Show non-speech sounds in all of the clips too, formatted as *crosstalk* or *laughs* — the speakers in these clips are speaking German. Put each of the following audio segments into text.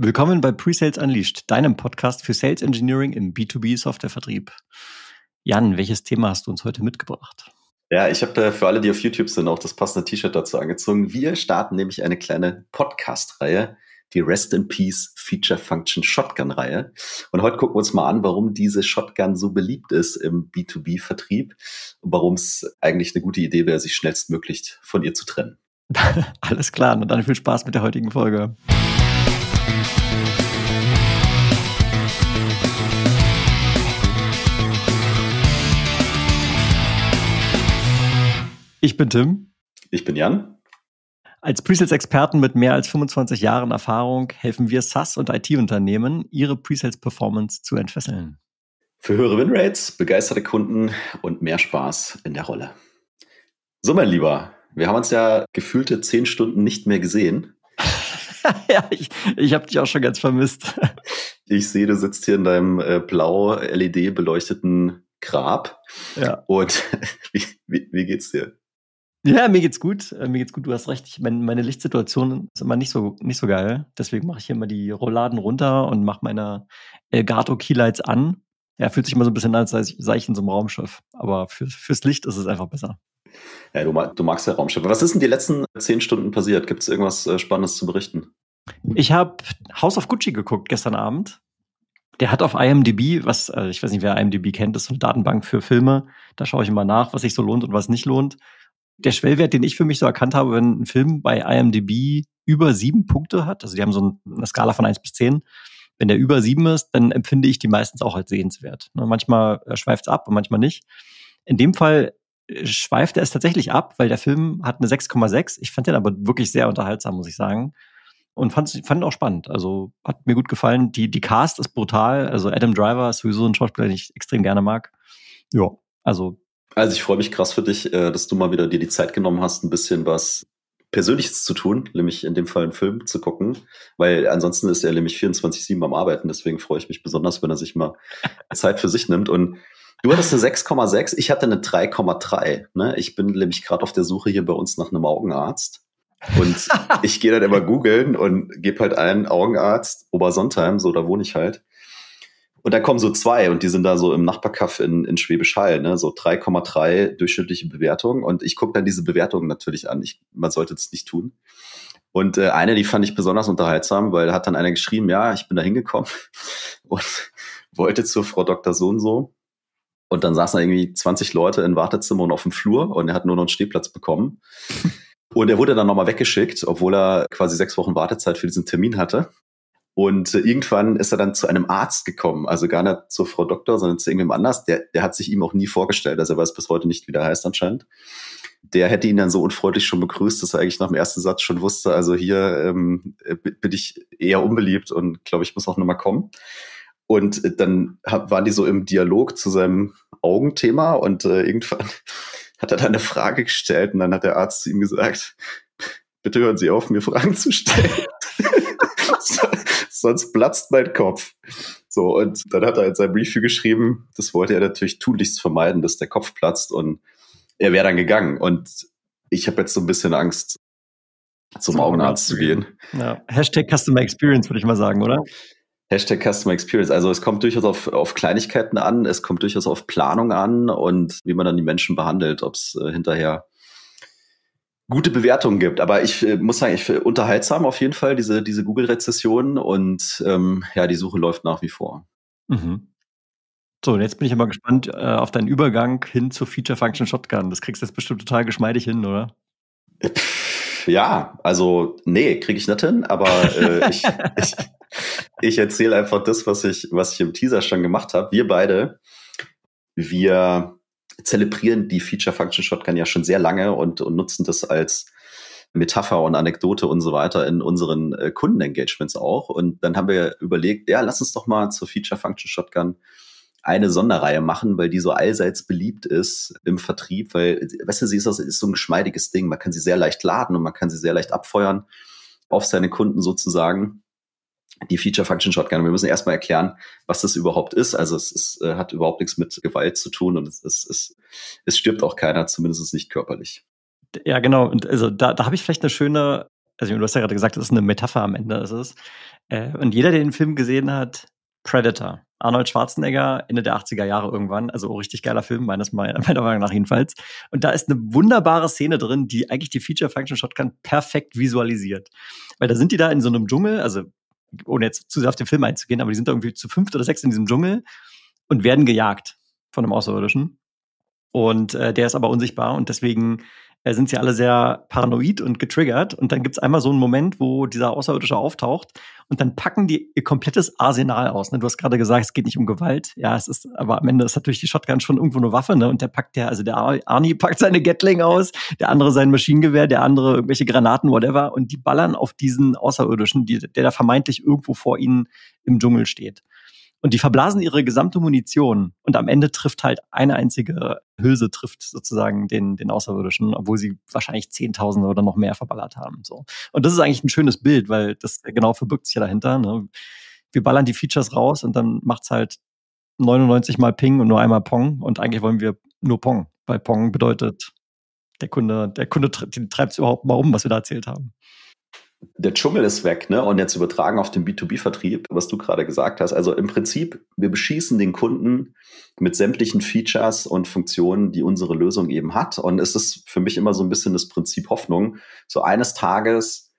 Willkommen bei Presales Unleashed, deinem Podcast für Sales Engineering im B2B Softwarevertrieb. Jan, welches Thema hast du uns heute mitgebracht? Ja, ich habe für alle, die auf YouTube sind, auch das passende T-Shirt dazu angezogen. Wir starten nämlich eine kleine Podcast-Reihe, die Rest in Peace Feature Function Shotgun-Reihe. Und heute gucken wir uns mal an, warum diese Shotgun so beliebt ist im B2B-Vertrieb und warum es eigentlich eine gute Idee wäre, sich schnellstmöglich von ihr zu trennen. *laughs* Alles klar, und dann viel Spaß mit der heutigen Folge. Ich bin Tim. Ich bin Jan. Als Presales-Experten mit mehr als 25 Jahren Erfahrung helfen wir SaaS- und IT-Unternehmen, ihre Presales-Performance zu entfesseln. Für höhere Winrates, begeisterte Kunden und mehr Spaß in der Rolle. So, mein Lieber, wir haben uns ja gefühlte zehn Stunden nicht mehr gesehen. *laughs* ja, ich, ich habe dich auch schon ganz vermisst. ich sehe, du sitzt hier in deinem äh, blau LED beleuchteten Grab. Ja. Und *laughs* wie, wie, wie geht's dir? Ja, mir geht's gut. Äh, mir geht's gut. Du hast recht. Ich, mein, meine Lichtsituation ist immer nicht so, nicht so geil. Deswegen mache ich hier immer die Rolladen runter und mache meine Elgato Keylights an. Ja, fühlt sich immer so ein bisschen an, als sei ich in so einem Raumschiff. Aber für, fürs Licht ist es einfach besser. Ja, du, du magst ja Raumschiffe. Was ist denn die letzten zehn Stunden passiert? Gibt es irgendwas äh, Spannendes zu berichten? Ich habe House of Gucci geguckt gestern Abend. Der hat auf IMDb, was, also ich weiß nicht, wer IMDb kennt, das ist so eine Datenbank für Filme. Da schaue ich immer nach, was sich so lohnt und was nicht lohnt der Schwellwert, den ich für mich so erkannt habe, wenn ein Film bei IMDb über sieben Punkte hat, also die haben so eine Skala von eins bis zehn, wenn der über sieben ist, dann empfinde ich die meistens auch als sehenswert. Ne, manchmal äh, schweift es ab und manchmal nicht. In dem Fall äh, schweift er es tatsächlich ab, weil der Film hat eine 6,6. Ich fand den aber wirklich sehr unterhaltsam, muss ich sagen. Und fand, fand auch spannend. Also hat mir gut gefallen. Die, die Cast ist brutal. Also Adam Driver ist sowieso ein Schauspieler, den ich extrem gerne mag. Ja, also also ich freue mich krass für dich, äh, dass du mal wieder dir die Zeit genommen hast, ein bisschen was Persönliches zu tun, nämlich in dem Fall einen Film zu gucken, weil ansonsten ist er nämlich 24-7 am Arbeiten, deswegen freue ich mich besonders, wenn er sich mal Zeit für sich nimmt und Du hattest eine 6,6, ich hatte eine 3,3. Ne? Ich bin nämlich gerade auf der Suche hier bei uns nach einem Augenarzt. Und *laughs* ich gehe dann immer googeln und gebe halt einen Augenarzt, Obersontheim, so da wohne ich halt. Und dann kommen so zwei und die sind da so im Nachbarkaff in, in Schwäbisch Hall, ne? so 3,3 durchschnittliche Bewertungen. Und ich gucke dann diese Bewertungen natürlich an. Ich, man sollte das nicht tun. Und äh, eine, die fand ich besonders unterhaltsam, weil hat dann einer geschrieben, ja, ich bin da hingekommen *laughs* und wollte zur Frau Dr. So und so. Und dann saßen da irgendwie 20 Leute in Wartezimmer und auf dem Flur und er hat nur noch einen Stehplatz bekommen. *laughs* Und er wurde dann nochmal weggeschickt, obwohl er quasi sechs Wochen Wartezeit für diesen Termin hatte. Und äh, irgendwann ist er dann zu einem Arzt gekommen, also gar nicht zur Frau Doktor, sondern zu irgendjemandem anders. Der, der hat sich ihm auch nie vorgestellt, also er weiß bis heute nicht, wie der heißt anscheinend. Der hätte ihn dann so unfreundlich schon begrüßt, dass er eigentlich nach dem ersten Satz schon wusste, also hier ähm, bin ich eher unbeliebt und glaube ich muss auch nochmal kommen. Und äh, dann waren die so im Dialog zu seinem Augenthema und äh, irgendwann *laughs* hat er dann eine Frage gestellt und dann hat der Arzt zu ihm gesagt, bitte hören Sie auf, mir Fragen zu stellen. *laughs* sonst platzt mein Kopf. So, und dann hat er in seinem Review geschrieben, das wollte er natürlich tunlichst vermeiden, dass der Kopf platzt und er wäre dann gegangen. Und ich habe jetzt so ein bisschen Angst, zum, zum Augenarzt zu gehen. Ja. Hashtag Customer Experience, würde ich mal sagen, oder? Hashtag Customer Experience. Also es kommt durchaus auf, auf Kleinigkeiten an, es kommt durchaus auf Planung an und wie man dann die Menschen behandelt, ob es äh, hinterher gute Bewertungen gibt. Aber ich äh, muss sagen, ich finde unterhaltsam auf jeden Fall diese, diese Google-Rezession und ähm, ja, die Suche läuft nach wie vor. Mhm. So, und jetzt bin ich immer gespannt äh, auf deinen Übergang hin zur Feature Function Shotgun. Das kriegst du jetzt bestimmt total geschmeidig hin, oder? Ja, also nee, kriege ich nicht hin, aber äh, ich, *laughs* ich, ich erzähle einfach das, was ich, was ich im Teaser schon gemacht habe. Wir beide, wir zelebrieren die Feature Function Shotgun ja schon sehr lange und, und nutzen das als Metapher und Anekdote und so weiter in unseren äh, Kundenengagements auch. Und dann haben wir überlegt, ja, lass uns doch mal zur Feature Function Shotgun eine Sonderreihe machen, weil die so allseits beliebt ist im Vertrieb, weil, weißt du, sie ist, ist so ein geschmeidiges Ding. Man kann sie sehr leicht laden und man kann sie sehr leicht abfeuern auf seine Kunden sozusagen die Feature Function Shotgun. Wir müssen erstmal erklären, was das überhaupt ist. Also es ist, äh, hat überhaupt nichts mit Gewalt zu tun und es, es, es, es stirbt auch keiner, zumindest nicht körperlich. Ja, genau. Und also da, da habe ich vielleicht eine schöne also du hast ja gerade gesagt, das ist eine Metapher am Ende, ist es. Äh, und jeder, der den Film gesehen hat, Predator. Arnold Schwarzenegger, Ende der 80er Jahre irgendwann. Also richtig geiler Film, meines *laughs* meiner Meinung nach jedenfalls. Und da ist eine wunderbare Szene drin, die eigentlich die Feature Function Shotgun perfekt visualisiert. Weil da sind die da in so einem Dschungel, also ohne jetzt zu sehr auf den Film einzugehen, aber die sind irgendwie zu fünft oder sechs in diesem Dschungel und werden gejagt von einem Außerirdischen. Und äh, der ist aber unsichtbar und deswegen äh, sind sie alle sehr paranoid und getriggert. Und dann gibt es einmal so einen Moment, wo dieser Außerirdische auftaucht und dann packen die ihr komplettes Arsenal aus. Ne? Du hast gerade gesagt, es geht nicht um Gewalt. Ja, es ist, aber am Ende ist natürlich die Shotgun schon irgendwo eine Waffe, ne? Und der packt der, also der Arnie packt seine Gatling aus, der andere sein Maschinengewehr, der andere irgendwelche Granaten, whatever, und die ballern auf diesen Außerirdischen, die, der da vermeintlich irgendwo vor ihnen im Dschungel steht. Und die verblasen ihre gesamte Munition und am Ende trifft halt eine einzige Hülse trifft sozusagen den, den Außerirdischen, obwohl sie wahrscheinlich Zehntausende oder noch mehr verballert haben. So. Und das ist eigentlich ein schönes Bild, weil das genau verbirgt sich ja dahinter. Ne? Wir ballern die Features raus und dann macht's halt 99 mal Ping und nur einmal Pong und eigentlich wollen wir nur Pong, weil Pong bedeutet, der Kunde, der Kunde treibt es überhaupt mal um, was wir da erzählt haben der Dschungel ist weg, ne? Und jetzt übertragen auf den B2B-Vertrieb, was du gerade gesagt hast. Also im Prinzip, wir beschießen den Kunden mit sämtlichen Features und Funktionen, die unsere Lösung eben hat. Und es ist für mich immer so ein bisschen das Prinzip Hoffnung. So eines Tages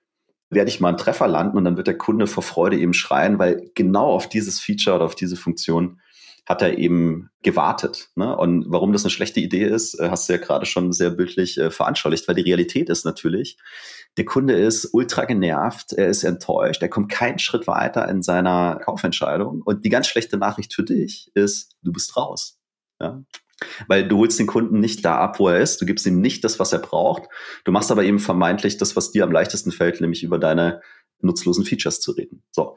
werde ich mal einen Treffer landen und dann wird der Kunde vor Freude eben schreien, weil genau auf dieses Feature oder auf diese Funktion hat er eben gewartet. Ne? Und warum das eine schlechte Idee ist, äh, hast du ja gerade schon sehr bildlich äh, veranschaulicht, weil die Realität ist natürlich, der Kunde ist ultra genervt, er ist enttäuscht, er kommt keinen Schritt weiter in seiner Kaufentscheidung. Und die ganz schlechte Nachricht für dich ist, du bist raus. Ja? Weil du holst den Kunden nicht da ab, wo er ist, du gibst ihm nicht das, was er braucht. Du machst aber eben vermeintlich das, was dir am leichtesten fällt, nämlich über deine nutzlosen Features zu reden. So.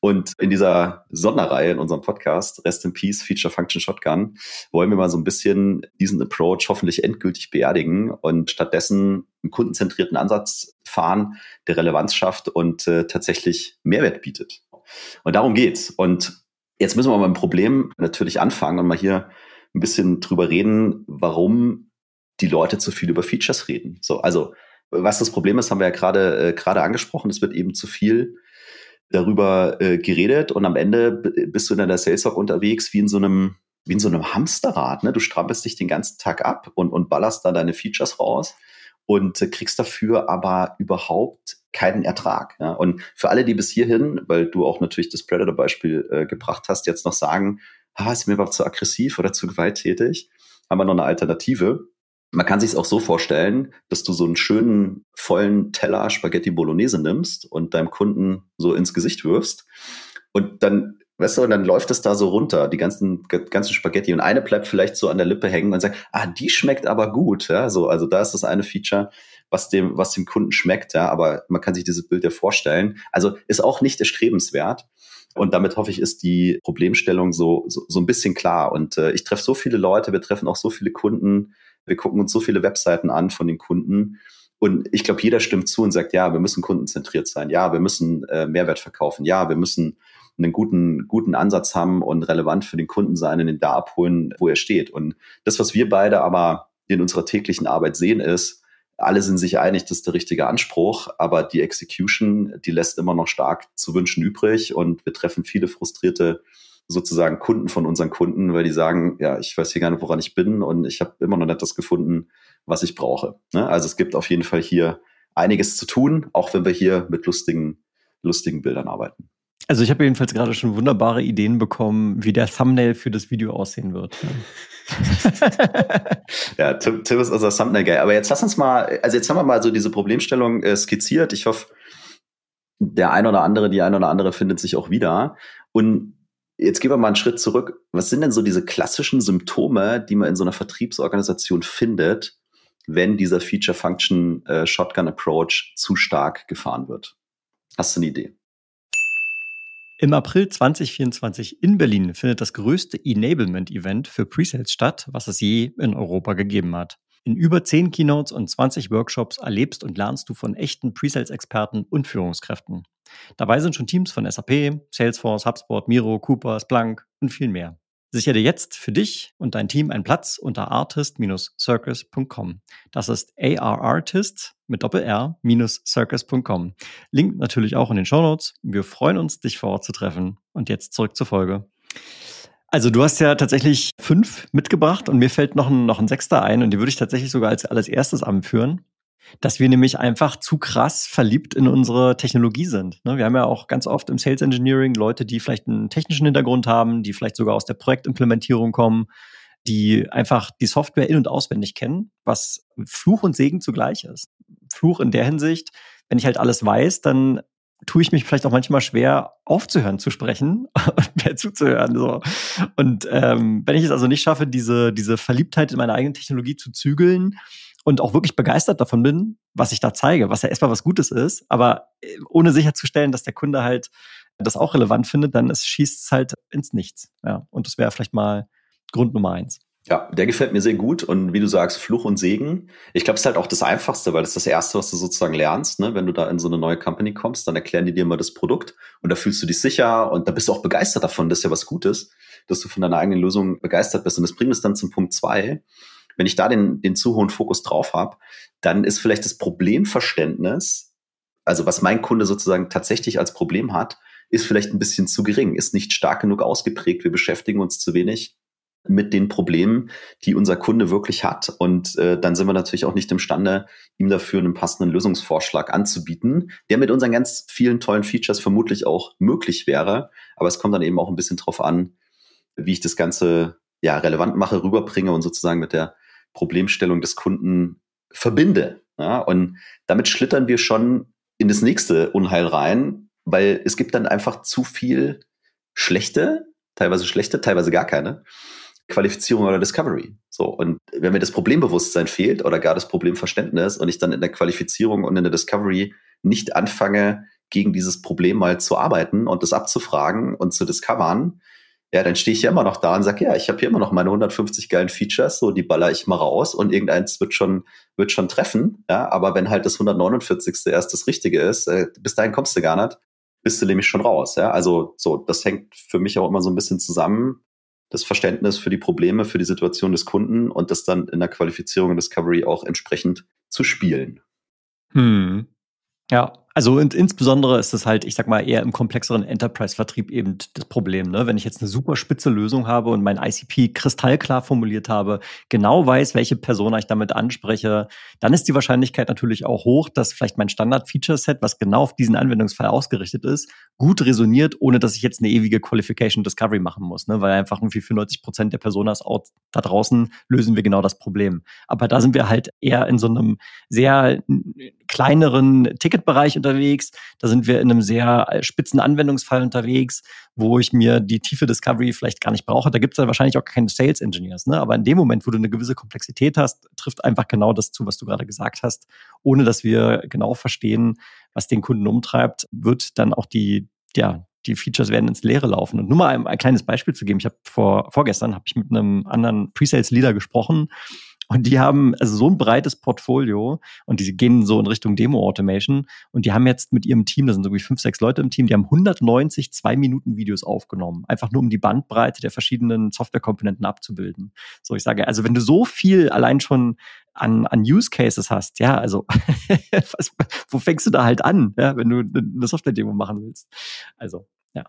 Und in dieser Sonderreihe in unserem Podcast, Rest in Peace, Feature Function Shotgun, wollen wir mal so ein bisschen diesen Approach hoffentlich endgültig beerdigen und stattdessen einen kundenzentrierten Ansatz fahren, der Relevanz schafft und äh, tatsächlich Mehrwert bietet. Und darum geht's. Und jetzt müssen wir mal mit dem Problem natürlich anfangen und mal hier ein bisschen drüber reden, warum die Leute zu viel über Features reden. So, also was das Problem ist, haben wir ja gerade äh, gerade angesprochen. Es wird eben zu viel darüber äh, geredet und am Ende bist du in der Sales unterwegs wie in so einem wie in so einem Hamsterrad. Ne? Du strampelst dich den ganzen Tag ab und, und ballerst da deine Features raus und äh, kriegst dafür aber überhaupt keinen Ertrag. Ja? Und für alle, die bis hierhin, weil du auch natürlich das Predator-Beispiel äh, gebracht hast, jetzt noch sagen, ah, ist mir überhaupt zu aggressiv oder zu gewalttätig, haben wir noch eine Alternative. Man kann sich es auch so vorstellen, dass du so einen schönen vollen Teller Spaghetti Bolognese nimmst und deinem Kunden so ins Gesicht wirfst und dann Weißt du, und dann läuft es da so runter, die ganzen, ganzen Spaghetti. Und eine bleibt vielleicht so an der Lippe hängen und sagt, ah, die schmeckt aber gut. Ja, so, also da ist das eine Feature, was dem, was dem Kunden schmeckt. Ja, aber man kann sich dieses Bild ja vorstellen. Also ist auch nicht erstrebenswert. Und damit hoffe ich, ist die Problemstellung so, so, so ein bisschen klar. Und äh, ich treffe so viele Leute, wir treffen auch so viele Kunden, wir gucken uns so viele Webseiten an von den Kunden. Und ich glaube, jeder stimmt zu und sagt, ja, wir müssen kundenzentriert sein. Ja, wir müssen äh, Mehrwert verkaufen. Ja, wir müssen einen guten, guten Ansatz haben und relevant für den Kunden sein und ihn da abholen, wo er steht. Und das, was wir beide aber in unserer täglichen Arbeit sehen, ist, alle sind sich einig, das ist der richtige Anspruch, aber die Execution, die lässt immer noch stark zu wünschen übrig und wir treffen viele frustrierte sozusagen Kunden von unseren Kunden, weil die sagen, ja, ich weiß hier gar nicht, woran ich bin und ich habe immer noch nicht das gefunden, was ich brauche. Ne? Also es gibt auf jeden Fall hier einiges zu tun, auch wenn wir hier mit lustigen, lustigen Bildern arbeiten. Also ich habe jedenfalls gerade schon wunderbare Ideen bekommen, wie der Thumbnail für das Video aussehen wird. *laughs* ja, Tim, Tim ist unser Thumbnail-Guy. Aber jetzt lass uns mal, also jetzt haben wir mal so diese Problemstellung äh, skizziert. Ich hoffe, der ein oder andere, die ein oder andere findet sich auch wieder. Und Jetzt gehen wir mal einen Schritt zurück. Was sind denn so diese klassischen Symptome, die man in so einer Vertriebsorganisation findet, wenn dieser Feature-Function-Shotgun-Approach äh, zu stark gefahren wird? Hast du eine Idee? Im April 2024 in Berlin findet das größte Enablement-Event für Presales statt, was es je in Europa gegeben hat. In über 10 Keynotes und 20 Workshops erlebst und lernst du von echten Presales-Experten und Führungskräften. Dabei sind schon Teams von SAP, Salesforce, HubSpot, Miro, Cooper, Splunk und viel mehr. Sichere jetzt für dich und dein Team einen Platz unter artist-circus.com. Das ist arartist mit Doppel-R-circus.com. Link natürlich auch in den Show Notes. Wir freuen uns, dich vor Ort zu treffen. Und jetzt zurück zur Folge. Also du hast ja tatsächlich fünf mitgebracht und mir fällt noch ein, noch ein sechster ein und die würde ich tatsächlich sogar als alles erstes anführen dass wir nämlich einfach zu krass verliebt in unsere Technologie sind. Ne, wir haben ja auch ganz oft im Sales Engineering Leute, die vielleicht einen technischen Hintergrund haben, die vielleicht sogar aus der Projektimplementierung kommen, die einfach die Software in- und auswendig kennen, was Fluch und Segen zugleich ist. Fluch in der Hinsicht, wenn ich halt alles weiß, dann tue ich mich vielleicht auch manchmal schwer, aufzuhören zu sprechen *laughs* und mehr zuzuhören. So. Und ähm, wenn ich es also nicht schaffe, diese, diese Verliebtheit in meine eigene Technologie zu zügeln, und auch wirklich begeistert davon bin, was ich da zeige, was ja erstmal was Gutes ist, aber äh, ohne sicherzustellen, dass der Kunde halt das auch relevant findet, dann schießt es halt ins Nichts. Ja, und das wäre vielleicht mal Grund Nummer eins. Ja, der gefällt mir sehr gut und wie du sagst, Fluch und Segen. Ich glaube, es ist halt auch das Einfachste, weil das ist das Erste, was du sozusagen lernst. Ne? Wenn du da in so eine neue Company kommst, dann erklären die dir mal das Produkt und da fühlst du dich sicher und da bist du auch begeistert davon. Das ist ja was Gutes, dass du von deiner eigenen Lösung begeistert bist. Und das bringt es dann zum Punkt zwei wenn ich da den, den zu hohen Fokus drauf habe, dann ist vielleicht das Problemverständnis, also was mein Kunde sozusagen tatsächlich als Problem hat, ist vielleicht ein bisschen zu gering, ist nicht stark genug ausgeprägt. Wir beschäftigen uns zu wenig mit den Problemen, die unser Kunde wirklich hat. Und äh, dann sind wir natürlich auch nicht imstande, ihm dafür einen passenden Lösungsvorschlag anzubieten, der mit unseren ganz vielen tollen Features vermutlich auch möglich wäre. Aber es kommt dann eben auch ein bisschen drauf an, wie ich das Ganze ja relevant mache, rüberbringe und sozusagen mit der Problemstellung des Kunden verbinde. Ja, und damit schlittern wir schon in das nächste Unheil rein, weil es gibt dann einfach zu viel schlechte, teilweise schlechte, teilweise gar keine Qualifizierung oder Discovery. So. Und wenn mir das Problembewusstsein fehlt oder gar das Problemverständnis und ich dann in der Qualifizierung und in der Discovery nicht anfange, gegen dieses Problem mal zu arbeiten und das abzufragen und zu discovern, ja, dann stehe ich ja immer noch da und sage, ja, ich habe hier immer noch meine 150 geilen Features, so die baller ich mal raus und irgendeins wird schon, wird schon treffen. Ja, aber wenn halt das 149. erst das Richtige ist, äh, bis dahin kommst du gar nicht, bist du nämlich schon raus. Ja, also so, das hängt für mich auch immer so ein bisschen zusammen. Das Verständnis für die Probleme, für die Situation des Kunden und das dann in der Qualifizierung und Discovery auch entsprechend zu spielen. Hm. Ja, also und insbesondere ist es halt, ich sag mal, eher im komplexeren Enterprise-Vertrieb eben das Problem. Ne? Wenn ich jetzt eine super spitze Lösung habe und mein ICP kristallklar formuliert habe, genau weiß, welche Persona ich damit anspreche, dann ist die Wahrscheinlichkeit natürlich auch hoch, dass vielleicht mein Standard-Feature-Set, was genau auf diesen Anwendungsfall ausgerichtet ist, gut resoniert, ohne dass ich jetzt eine ewige Qualification Discovery machen muss. Ne? Weil einfach irgendwie für 90 Prozent der Personas out da draußen lösen wir genau das Problem. Aber da sind wir halt eher in so einem sehr kleineren Ticketbereich unterwegs. Da sind wir in einem sehr äh, spitzen Anwendungsfall unterwegs, wo ich mir die tiefe Discovery vielleicht gar nicht brauche. Da gibt es dann wahrscheinlich auch keine Sales Engineers. Ne? Aber in dem Moment, wo du eine gewisse Komplexität hast, trifft einfach genau das zu, was du gerade gesagt hast. Ohne dass wir genau verstehen, was den Kunden umtreibt, wird dann auch die, ja, die Features werden ins Leere laufen. Und nur mal ein, ein kleines Beispiel zu geben. Ich habe vor, vorgestern habe ich mit einem anderen Pre-Sales-Leader gesprochen und die haben also so ein breites Portfolio und die gehen so in Richtung Demo-Automation. Und die haben jetzt mit ihrem Team, da sind irgendwie fünf, sechs Leute im Team, die haben 190 Zwei-Minuten-Videos aufgenommen. Einfach nur um die Bandbreite der verschiedenen Softwarekomponenten abzubilden. So, ich sage, also wenn du so viel allein schon an, an Use Cases hast, ja, also *laughs* was, wo fängst du da halt an, ja, wenn du eine Software-Demo machen willst? Also, ja,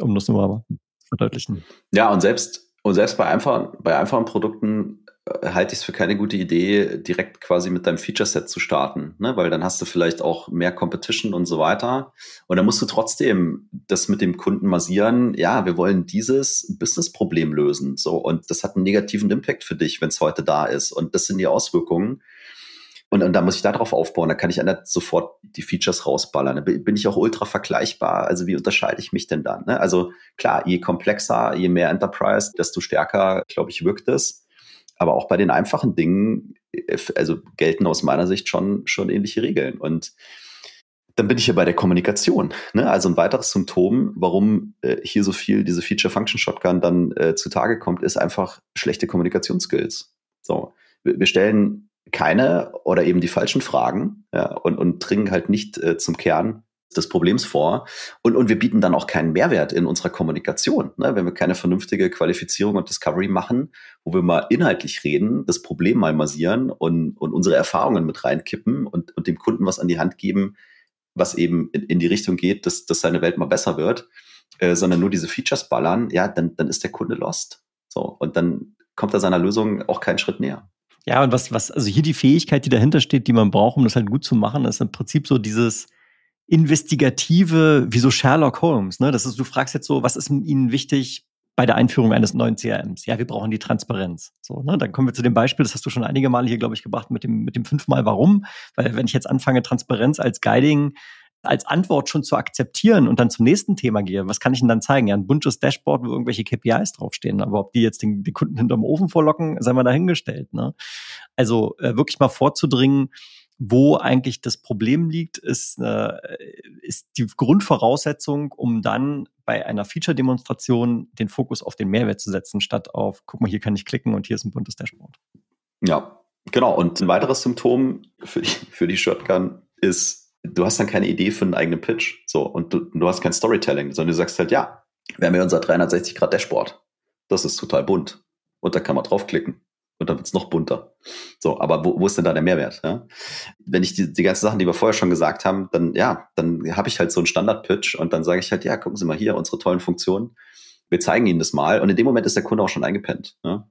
um das nur mal zu verdeutlichen. Ja, und selbst und selbst bei einfachen, bei einfachen Produkten halte ich es für keine gute Idee, direkt quasi mit deinem Feature-Set zu starten, ne? weil dann hast du vielleicht auch mehr Competition und so weiter. Und dann musst du trotzdem das mit dem Kunden massieren. Ja, wir wollen dieses Business-Problem lösen. So, und das hat einen negativen Impact für dich, wenn es heute da ist. Und das sind die Auswirkungen. Und, und da muss ich darauf aufbauen. Da kann ich nicht sofort die Features rausballern. Da bin ich auch ultra vergleichbar. Also wie unterscheide ich mich denn dann? Ne? Also klar, je komplexer, je mehr Enterprise, desto stärker, glaube ich, wirkt es. Aber auch bei den einfachen Dingen, äh, also gelten aus meiner Sicht schon, schon ähnliche Regeln. Und dann bin ich hier bei der Kommunikation. Ne? Also ein weiteres Symptom, warum äh, hier so viel diese Feature-Function-Shotgun dann äh, zutage kommt, ist einfach schlechte Kommunikationsskills. So, wir, wir stellen keine oder eben die falschen Fragen ja, und, und dringen halt nicht äh, zum Kern des Problems vor. Und, und wir bieten dann auch keinen Mehrwert in unserer Kommunikation. Ne? Wenn wir keine vernünftige Qualifizierung und Discovery machen, wo wir mal inhaltlich reden, das Problem mal massieren und, und unsere Erfahrungen mit reinkippen und, und dem Kunden was an die Hand geben, was eben in, in die Richtung geht, dass, dass seine Welt mal besser wird, äh, sondern nur diese Features ballern, ja, dann, dann ist der Kunde lost. So, und dann kommt er seiner Lösung auch keinen Schritt näher. Ja, und was, was, also hier die Fähigkeit, die dahinter steht, die man braucht, um das halt gut zu machen, ist im Prinzip so dieses, investigative, wie so Sherlock Holmes. Ne? Das ist, du fragst jetzt so, was ist Ihnen wichtig bei der Einführung eines neuen CRMs? Ja, wir brauchen die Transparenz. So, ne? Dann kommen wir zu dem Beispiel, das hast du schon einige Male hier, glaube ich, gebracht mit dem, mit dem fünfmal Warum. Weil wenn ich jetzt anfange, Transparenz als Guiding als Antwort schon zu akzeptieren und dann zum nächsten Thema gehe, was kann ich denn dann zeigen? Ja, ein buntes Dashboard, wo irgendwelche KPIs draufstehen. Aber ob die jetzt den, den Kunden hinterm Ofen vorlocken, sei mal dahingestellt. Ne? Also äh, wirklich mal vorzudringen, wo eigentlich das Problem liegt, ist, äh, ist die Grundvoraussetzung, um dann bei einer Feature-Demonstration den Fokus auf den Mehrwert zu setzen, statt auf, guck mal, hier kann ich klicken und hier ist ein buntes Dashboard. Ja, genau. Und ein weiteres Symptom für die, für die Shotgun ist, du hast dann keine Idee für einen eigenen Pitch. So, und du, du hast kein Storytelling, sondern du sagst halt, ja, wir haben ja unser 360-Grad-Dashboard. Das ist total bunt. Und da kann man draufklicken und dann wird's noch bunter. So, aber wo, wo ist denn da der Mehrwert? Ja? Wenn ich die, die ganzen Sachen, die wir vorher schon gesagt haben, dann ja, dann habe ich halt so einen Standard-Pitch und dann sage ich halt, ja, gucken Sie mal hier, unsere tollen Funktionen. Wir zeigen Ihnen das mal und in dem Moment ist der Kunde auch schon eingepennt. Ja?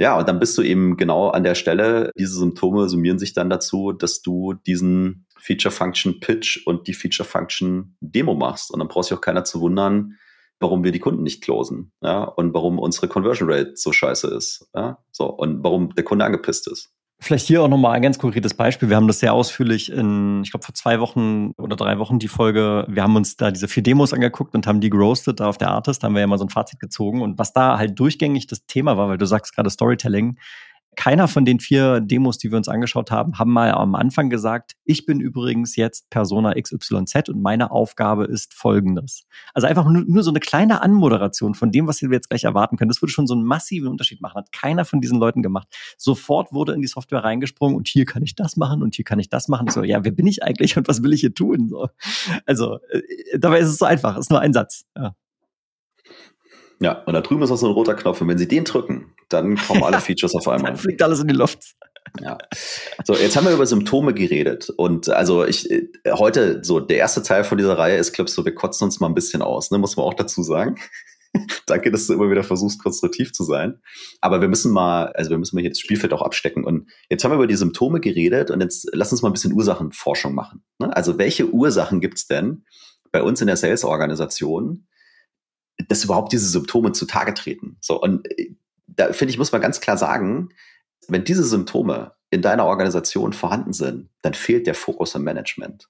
Ja, und dann bist du eben genau an der Stelle. Diese Symptome summieren sich dann dazu, dass du diesen Feature Function Pitch und die Feature Function Demo machst. Und dann brauchst du auch keiner zu wundern, warum wir die Kunden nicht closen, ja, und warum unsere Conversion Rate so scheiße ist, ja, so, und warum der Kunde angepisst ist. Vielleicht hier auch nochmal ein ganz konkretes Beispiel. Wir haben das sehr ausführlich in, ich glaube, vor zwei Wochen oder drei Wochen die Folge. Wir haben uns da diese vier Demos angeguckt und haben die geroastet da auf der Artist. Da haben wir ja mal so ein Fazit gezogen. Und was da halt durchgängig das Thema war, weil du sagst gerade Storytelling, keiner von den vier Demos, die wir uns angeschaut haben, haben mal am Anfang gesagt, ich bin übrigens jetzt Persona XYZ und meine Aufgabe ist folgendes. Also einfach nur, nur so eine kleine Anmoderation von dem, was wir jetzt gleich erwarten können. Das würde schon so einen massiven Unterschied machen. Hat keiner von diesen Leuten gemacht. Sofort wurde in die Software reingesprungen und hier kann ich das machen und hier kann ich das machen. So, ja, wer bin ich eigentlich und was will ich hier tun? So. Also, äh, dabei ist es so einfach. Es ist nur ein Satz. Ja. Ja, und da drüben ist auch so ein roter Knopf. Und wenn Sie den drücken, dann kommen alle *laughs* Features auf einmal. *laughs* dann fliegt alles in die Luft. Ja. So, jetzt haben wir über Symptome geredet. Und also ich, äh, heute, so der erste Teil von dieser Reihe ist, glaube ich, so, wir kotzen uns mal ein bisschen aus, ne? muss man auch dazu sagen. *laughs* Danke, dass du immer wieder versuchst, konstruktiv zu sein. Aber wir müssen mal, also wir müssen mal hier das Spielfeld auch abstecken. Und jetzt haben wir über die Symptome geredet und jetzt lass uns mal ein bisschen Ursachenforschung machen. Ne? Also welche Ursachen gibt's denn bei uns in der Sales-Organisation, dass überhaupt diese Symptome zutage treten. So, und äh, da finde ich, muss man ganz klar sagen, wenn diese Symptome in deiner Organisation vorhanden sind, dann fehlt der Fokus im Management.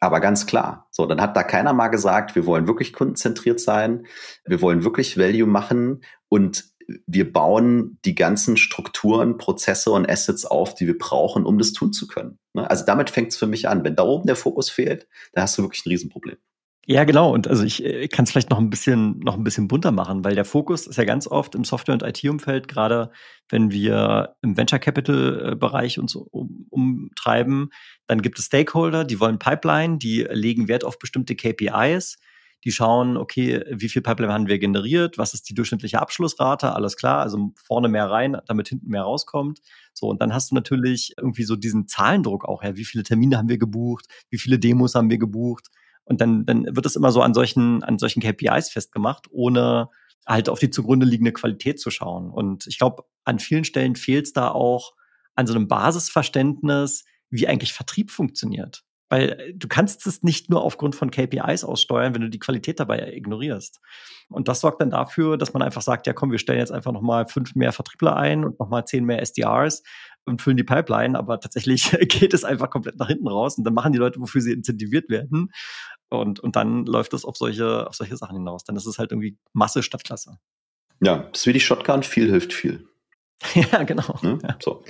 Aber ganz klar, so, dann hat da keiner mal gesagt, wir wollen wirklich kundenzentriert sein, wir wollen wirklich Value machen und wir bauen die ganzen Strukturen, Prozesse und Assets auf, die wir brauchen, um das tun zu können. Ne? Also damit fängt es für mich an. Wenn da oben der Fokus fehlt, dann hast du wirklich ein Riesenproblem. Ja, genau. Und also ich äh, kann es vielleicht noch ein bisschen, noch ein bisschen bunter machen, weil der Fokus ist ja ganz oft im Software- und IT-Umfeld, gerade wenn wir im Venture Capital-Bereich uns um, umtreiben, dann gibt es Stakeholder, die wollen Pipeline, die legen Wert auf bestimmte KPIs, die schauen, okay, wie viel Pipeline haben wir generiert, was ist die durchschnittliche Abschlussrate, alles klar, also vorne mehr rein, damit hinten mehr rauskommt. So, und dann hast du natürlich irgendwie so diesen Zahlendruck auch, ja, wie viele Termine haben wir gebucht, wie viele Demos haben wir gebucht und dann, dann wird es immer so an solchen, an solchen KPIs festgemacht, ohne halt auf die zugrunde liegende Qualität zu schauen. Und ich glaube, an vielen Stellen fehlt es da auch an so einem Basisverständnis, wie eigentlich Vertrieb funktioniert. Weil äh, du kannst es nicht nur aufgrund von KPIs aussteuern, wenn du die Qualität dabei ignorierst. Und das sorgt dann dafür, dass man einfach sagt, ja komm, wir stellen jetzt einfach nochmal fünf mehr Vertriebler ein und nochmal zehn mehr SDRs und füllen die Pipeline, aber tatsächlich *laughs* geht es einfach komplett nach hinten raus und dann machen die Leute, wofür sie incentiviert werden. Und, und dann läuft es auf solche, auf solche Sachen hinaus. Dann ist es halt irgendwie Masse statt Klasse. Ja, das ist wie die Shotgun, viel hilft viel. *laughs* ja, genau. Ne? Ja. So.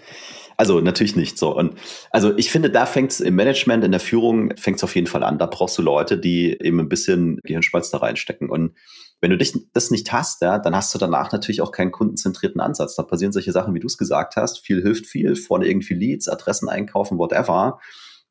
Also natürlich nicht so. Und also ich finde, da fängt es im Management, in der Führung, fängt es auf jeden Fall an. Da brauchst du Leute, die eben ein bisschen Gehirnspalz da reinstecken. Und wenn du dich das nicht hast, ja, dann hast du danach natürlich auch keinen kundenzentrierten Ansatz. Da passieren solche Sachen, wie du es gesagt hast. Viel hilft viel, vorne irgendwie Leads, Adressen einkaufen, whatever.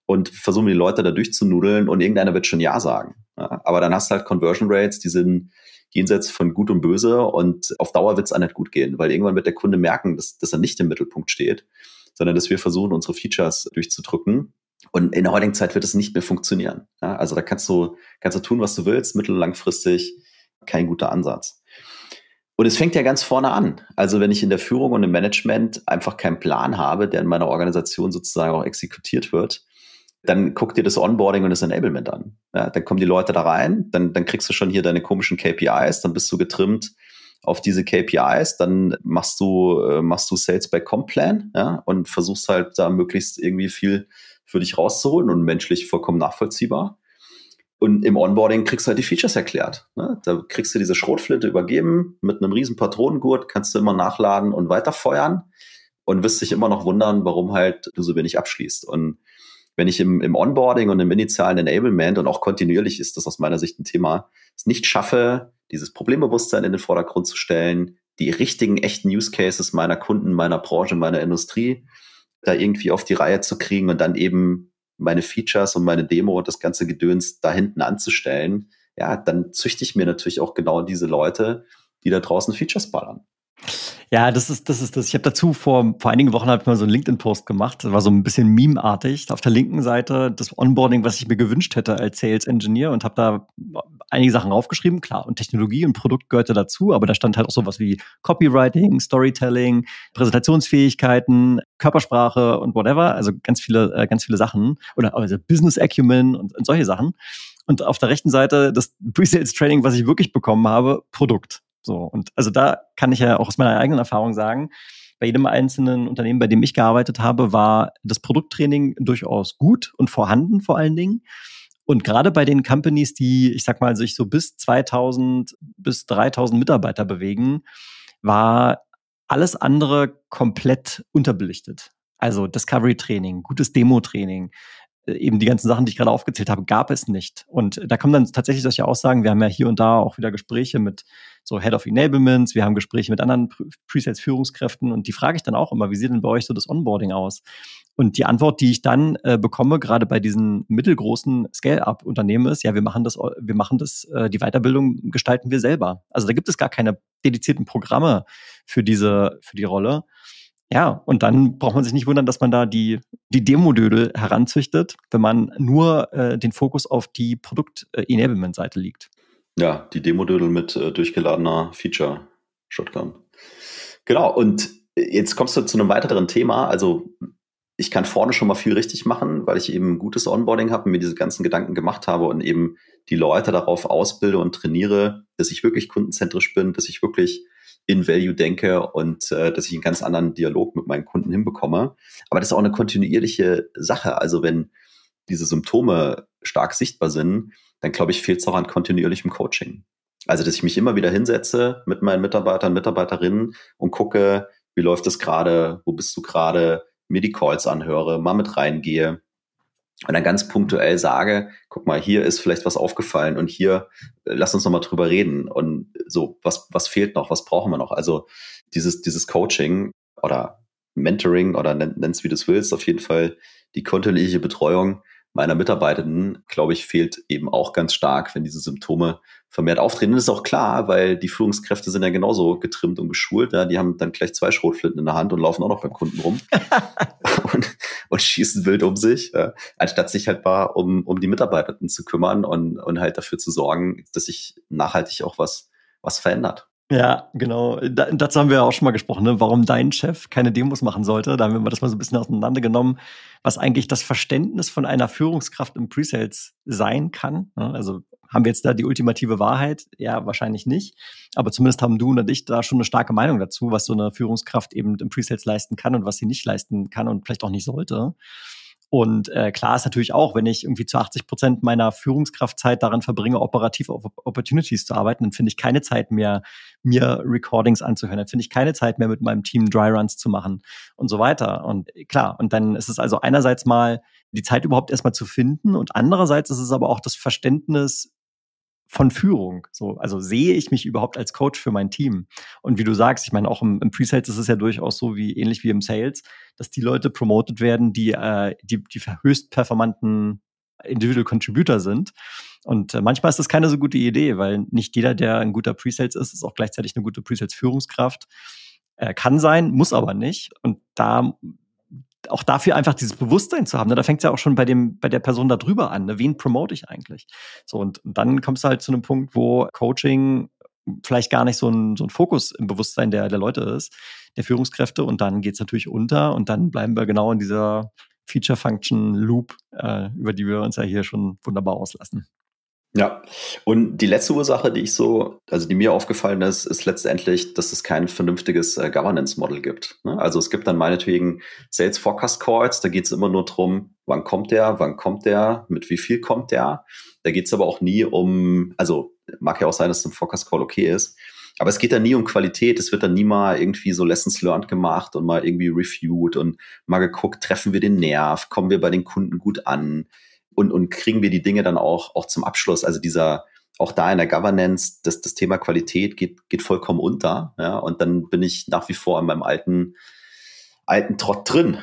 und versuchen die Leute da durchzunudeln und irgendeiner wird schon Ja sagen. Ja, aber dann hast du halt Conversion Rates, die sind jenseits von Gut und Böse und auf Dauer wird es auch nicht gut gehen, weil irgendwann wird der Kunde merken, dass, dass er nicht im Mittelpunkt steht, sondern dass wir versuchen, unsere Features durchzudrücken. Und in der heutigen Zeit wird es nicht mehr funktionieren. Ja, also da kannst du, kannst du tun, was du willst, mittel- und langfristig kein guter Ansatz. Und es fängt ja ganz vorne an. Also wenn ich in der Führung und im Management einfach keinen Plan habe, der in meiner Organisation sozusagen auch exekutiert wird, dann guck dir das Onboarding und das Enablement an. Ja, dann kommen die Leute da rein, dann, dann kriegst du schon hier deine komischen KPIs, dann bist du getrimmt auf diese KPIs, dann machst du, äh, machst du Sales by Comp Plan ja, und versuchst halt da möglichst irgendwie viel für dich rauszuholen und menschlich vollkommen nachvollziehbar. Und im Onboarding kriegst du halt die Features erklärt. Ne? Da kriegst du diese Schrotflinte übergeben mit einem riesen Patronengurt, kannst du immer nachladen und weiterfeuern und wirst dich immer noch wundern, warum halt du so wenig abschließt. Und wenn ich im, im Onboarding und im initialen Enablement und auch kontinuierlich ist das aus meiner Sicht ein Thema, es nicht schaffe, dieses Problembewusstsein in den Vordergrund zu stellen, die richtigen, echten Use Cases meiner Kunden, meiner Branche, meiner Industrie da irgendwie auf die Reihe zu kriegen und dann eben meine Features und meine Demo und das ganze Gedöns da hinten anzustellen, ja, dann züchte ich mir natürlich auch genau diese Leute, die da draußen Features ballern. Ja, das ist das. Ist das. Ich habe dazu vor, vor einigen Wochen halt mal so einen LinkedIn-Post gemacht. Das war so ein bisschen meme-artig. Auf der linken Seite das Onboarding, was ich mir gewünscht hätte als Sales Engineer und habe da einige Sachen aufgeschrieben. Klar, und Technologie und Produkt gehörte dazu, aber da stand halt auch sowas wie Copywriting, Storytelling, Präsentationsfähigkeiten, Körpersprache und whatever. Also ganz viele, äh, ganz viele Sachen. Oder also Business Acumen und, und solche Sachen. Und auf der rechten Seite das *laughs* Pre-Sales Training, was ich wirklich bekommen habe, Produkt. So, und also da kann ich ja auch aus meiner eigenen Erfahrung sagen, bei jedem einzelnen Unternehmen, bei dem ich gearbeitet habe, war das Produkttraining durchaus gut und vorhanden vor allen Dingen. Und gerade bei den Companies, die, ich sag mal, sich so bis 2000 bis 3000 Mitarbeiter bewegen, war alles andere komplett unterbelichtet. Also Discovery Training, gutes Demo Training, eben die ganzen Sachen, die ich gerade aufgezählt habe, gab es nicht. Und da kommen dann tatsächlich solche Aussagen. Wir haben ja hier und da auch wieder Gespräche mit so Head of Enablements, wir haben Gespräche mit anderen Pre-Sales-Führungskräften und die frage ich dann auch immer, wie sieht denn bei euch so das Onboarding aus? Und die Antwort, die ich dann äh, bekomme, gerade bei diesen mittelgroßen Scale-Up-Unternehmen ist, ja, wir machen das, wir machen das, äh, die Weiterbildung gestalten wir selber. Also da gibt es gar keine dedizierten Programme für diese, für die Rolle. Ja, und dann braucht man sich nicht wundern, dass man da die, die Demo-Dödel heranzüchtet, wenn man nur äh, den Fokus auf die Produkt-Enablement-Seite liegt. Ja, die Demo-Dödel mit äh, durchgeladener Feature-Shotgun. Genau, und jetzt kommst du zu einem weiteren Thema. Also ich kann vorne schon mal viel richtig machen, weil ich eben gutes Onboarding habe und mir diese ganzen Gedanken gemacht habe und eben die Leute darauf ausbilde und trainiere, dass ich wirklich kundenzentrisch bin, dass ich wirklich in Value denke und äh, dass ich einen ganz anderen Dialog mit meinen Kunden hinbekomme. Aber das ist auch eine kontinuierliche Sache. Also wenn diese Symptome stark sichtbar sind, dann glaube ich, fehlt es auch an kontinuierlichem Coaching. Also, dass ich mich immer wieder hinsetze mit meinen Mitarbeitern, Mitarbeiterinnen und gucke, wie läuft es gerade, wo bist du gerade, mir die Calls anhöre, mal mit reingehe und dann ganz punktuell sage, guck mal, hier ist vielleicht was aufgefallen und hier äh, lass uns noch mal drüber reden und so, was, was fehlt noch, was brauchen wir noch? Also dieses, dieses Coaching oder Mentoring oder nenn es wie du es willst, auf jeden Fall die kontinuierliche Betreuung meiner Mitarbeitenden, glaube ich, fehlt eben auch ganz stark, wenn diese Symptome vermehrt auftreten. Das ist auch klar, weil die Führungskräfte sind ja genauso getrimmt und geschult. Ja, die haben dann gleich zwei Schrotflinten in der Hand und laufen auch noch beim Kunden rum *laughs* und, und schießen wild um sich, ja, anstatt sich halt mal um, um die Mitarbeitenden zu kümmern und, und halt dafür zu sorgen, dass sich nachhaltig auch was, was verändert. Ja, genau. Da, dazu haben wir ja auch schon mal gesprochen, ne? warum dein Chef keine Demos machen sollte. Da haben wir das mal so ein bisschen auseinandergenommen, was eigentlich das Verständnis von einer Führungskraft im Presales sein kann. Ne? Also haben wir jetzt da die ultimative Wahrheit? Ja, wahrscheinlich nicht. Aber zumindest haben du und ich da schon eine starke Meinung dazu, was so eine Führungskraft eben im Presales leisten kann und was sie nicht leisten kann und vielleicht auch nicht sollte. Und äh, klar ist natürlich auch, wenn ich irgendwie zu 80 Prozent meiner Führungskraftzeit daran verbringe, operativ auf Opportunities zu arbeiten, dann finde ich keine Zeit mehr, mir Recordings anzuhören. Dann finde ich keine Zeit mehr, mit meinem Team Dry Runs zu machen und so weiter. Und klar, und dann ist es also einerseits mal die Zeit überhaupt erstmal zu finden und andererseits ist es aber auch das Verständnis von Führung. So, also sehe ich mich überhaupt als Coach für mein Team? Und wie du sagst, ich meine, auch im, im Pre-Sales ist es ja durchaus so wie ähnlich wie im Sales, dass die Leute promoted werden, die äh, die, die höchst performanten Individual Contributor sind. Und äh, manchmal ist das keine so gute Idee, weil nicht jeder, der ein guter Pre-Sales ist, ist auch gleichzeitig eine gute Pre-Sales-Führungskraft. Äh, kann sein, muss aber nicht. Und da auch dafür einfach dieses Bewusstsein zu haben. Ne? Da fängt es ja auch schon bei dem, bei der Person da drüber an. Ne? Wen promote ich eigentlich? So, und, und dann kommst du halt zu einem Punkt, wo Coaching vielleicht gar nicht so ein, so ein Fokus im Bewusstsein der, der Leute ist, der Führungskräfte. Und dann geht's natürlich unter und dann bleiben wir genau in dieser Feature-Function-Loop, äh, über die wir uns ja hier schon wunderbar auslassen. Ja, und die letzte Ursache, die ich so, also die mir aufgefallen ist, ist letztendlich, dass es kein vernünftiges äh, Governance-Model gibt. Ne? Also es gibt dann meinetwegen Sales Forecast Calls, da geht es immer nur drum, wann kommt der, wann kommt der, mit wie viel kommt der. Da geht es aber auch nie um, also mag ja auch sein, dass ein Forecast Call okay ist, aber es geht dann nie um Qualität, es wird dann nie mal irgendwie so Lessons learned gemacht und mal irgendwie reviewed und mal geguckt, treffen wir den Nerv, kommen wir bei den Kunden gut an und, und kriegen wir die Dinge dann auch, auch zum Abschluss. Also dieser, auch da in der Governance, das, das Thema Qualität geht, geht vollkommen unter. Ja, und dann bin ich nach wie vor in meinem alten, alten Trott drin.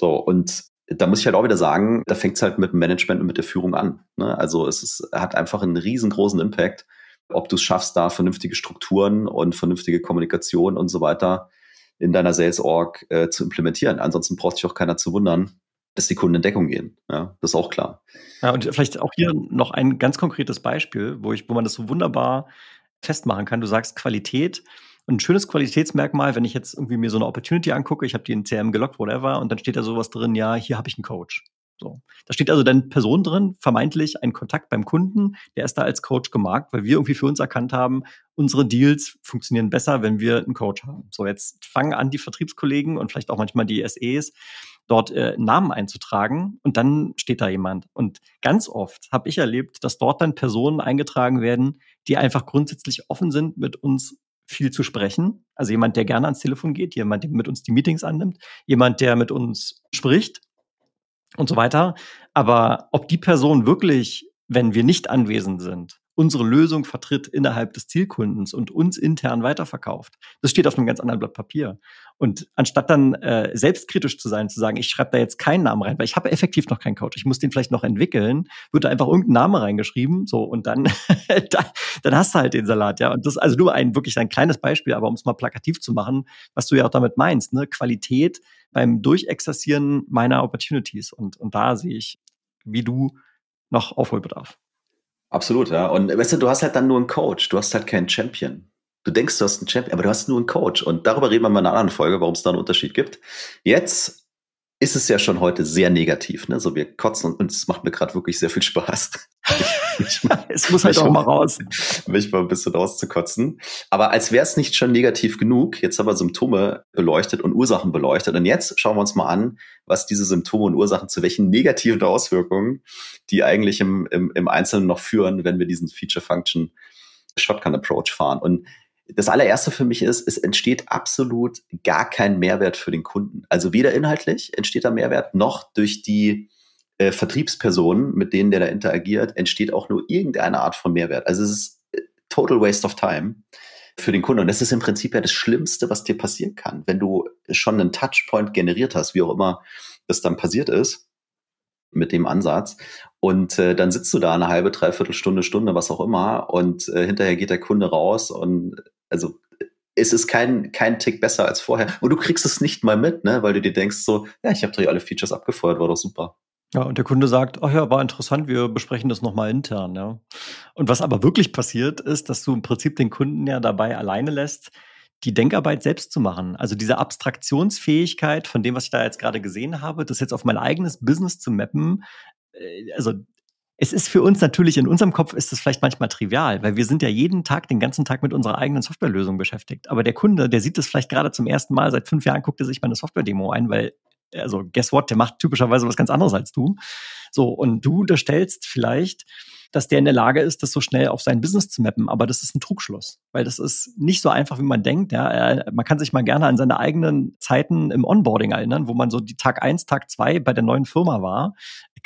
So, und da muss ich halt auch wieder sagen, da fängt es halt mit dem Management und mit der Führung an. Ne? Also es ist, hat einfach einen riesengroßen Impact, ob du es schaffst, da vernünftige Strukturen und vernünftige Kommunikation und so weiter in deiner Sales Org äh, zu implementieren. Ansonsten braucht sich auch keiner zu wundern, dass die Kunden in Deckung gehen. Ja, das ist auch klar. Ja, und vielleicht auch hier noch ein ganz konkretes Beispiel, wo ich, wo man das so wunderbar festmachen kann. Du sagst Qualität. Und ein schönes Qualitätsmerkmal, wenn ich jetzt irgendwie mir so eine Opportunity angucke, ich habe die in CM gelockt, whatever, und dann steht da sowas drin, ja, hier habe ich einen Coach. So. Da steht also dann Person drin, vermeintlich ein Kontakt beim Kunden, der ist da als Coach gemarkt, weil wir irgendwie für uns erkannt haben, unsere Deals funktionieren besser, wenn wir einen Coach haben. So, jetzt fangen an die Vertriebskollegen und vielleicht auch manchmal die SEs dort äh, Namen einzutragen und dann steht da jemand. Und ganz oft habe ich erlebt, dass dort dann Personen eingetragen werden, die einfach grundsätzlich offen sind, mit uns viel zu sprechen. Also jemand, der gerne ans Telefon geht, jemand, der mit uns die Meetings annimmt, jemand, der mit uns spricht und so weiter. Aber ob die Person wirklich, wenn wir nicht anwesend sind, unsere Lösung vertritt innerhalb des Zielkundens und uns intern weiterverkauft. Das steht auf einem ganz anderen Blatt Papier. Und anstatt dann äh, selbstkritisch zu sein, zu sagen, ich schreibe da jetzt keinen Namen rein, weil ich habe effektiv noch keinen Coach, ich muss den vielleicht noch entwickeln, wird da einfach irgendein Name reingeschrieben, so und dann, *laughs* dann, dann hast du halt den Salat, ja. Und das ist also nur ein wirklich ein kleines Beispiel, aber um es mal plakativ zu machen, was du ja auch damit meinst, ne, Qualität beim Durchexerzieren meiner Opportunities. Und, und da sehe ich, wie du noch Aufholbedarf. Absolut, ja. Und weißt du, du hast halt dann nur einen Coach, du hast halt keinen Champion. Du denkst, du hast einen Champion, aber du hast nur einen Coach. Und darüber reden wir mal in einer anderen Folge, warum es da einen Unterschied gibt. Jetzt ist es ja schon heute sehr negativ. Ne? So wir kotzen und es macht mir gerade wirklich sehr viel Spaß. *laughs* es muss halt auch mal raus. Mich mal ein bisschen rauszukotzen. Aber als wäre es nicht schon negativ genug, jetzt haben wir Symptome beleuchtet und Ursachen beleuchtet. Und jetzt schauen wir uns mal an, was diese Symptome und Ursachen zu welchen negativen Auswirkungen die eigentlich im, im, im Einzelnen noch führen, wenn wir diesen Feature-Function Shotgun-Approach fahren. Und das allererste für mich ist, es entsteht absolut gar kein Mehrwert für den Kunden. Also weder inhaltlich entsteht da Mehrwert, noch durch die äh, Vertriebspersonen, mit denen der da interagiert, entsteht auch nur irgendeine Art von Mehrwert. Also es ist äh, total waste of time für den Kunden. Und das ist im Prinzip ja das Schlimmste, was dir passieren kann. Wenn du schon einen Touchpoint generiert hast, wie auch immer das dann passiert ist, mit dem Ansatz. Und äh, dann sitzt du da eine halbe, dreiviertel Stunde, Stunde, was auch immer. Und äh, hinterher geht der Kunde raus und also es ist kein, kein Tick besser als vorher. Und du kriegst es nicht mal mit, ne? weil du dir denkst so, ja, ich habe doch alle Features abgefeuert, war doch super. Ja, und der Kunde sagt, ach ja, war interessant, wir besprechen das nochmal intern, ja. Und was aber wirklich passiert ist, dass du im Prinzip den Kunden ja dabei alleine lässt, die Denkarbeit selbst zu machen. Also diese Abstraktionsfähigkeit von dem, was ich da jetzt gerade gesehen habe, das jetzt auf mein eigenes Business zu mappen, äh, also es ist für uns natürlich, in unserem Kopf ist es vielleicht manchmal trivial, weil wir sind ja jeden Tag, den ganzen Tag mit unserer eigenen Softwarelösung beschäftigt. Aber der Kunde, der sieht das vielleicht gerade zum ersten Mal, seit fünf Jahren guckt er sich mal eine Software-Demo ein, weil, also guess what, der macht typischerweise was ganz anderes als du. So, und du unterstellst vielleicht, dass der in der Lage ist, das so schnell auf sein Business zu mappen. Aber das ist ein Trugschluss, weil das ist nicht so einfach, wie man denkt. Ja, man kann sich mal gerne an seine eigenen Zeiten im Onboarding erinnern, wo man so die Tag eins, Tag zwei bei der neuen Firma war.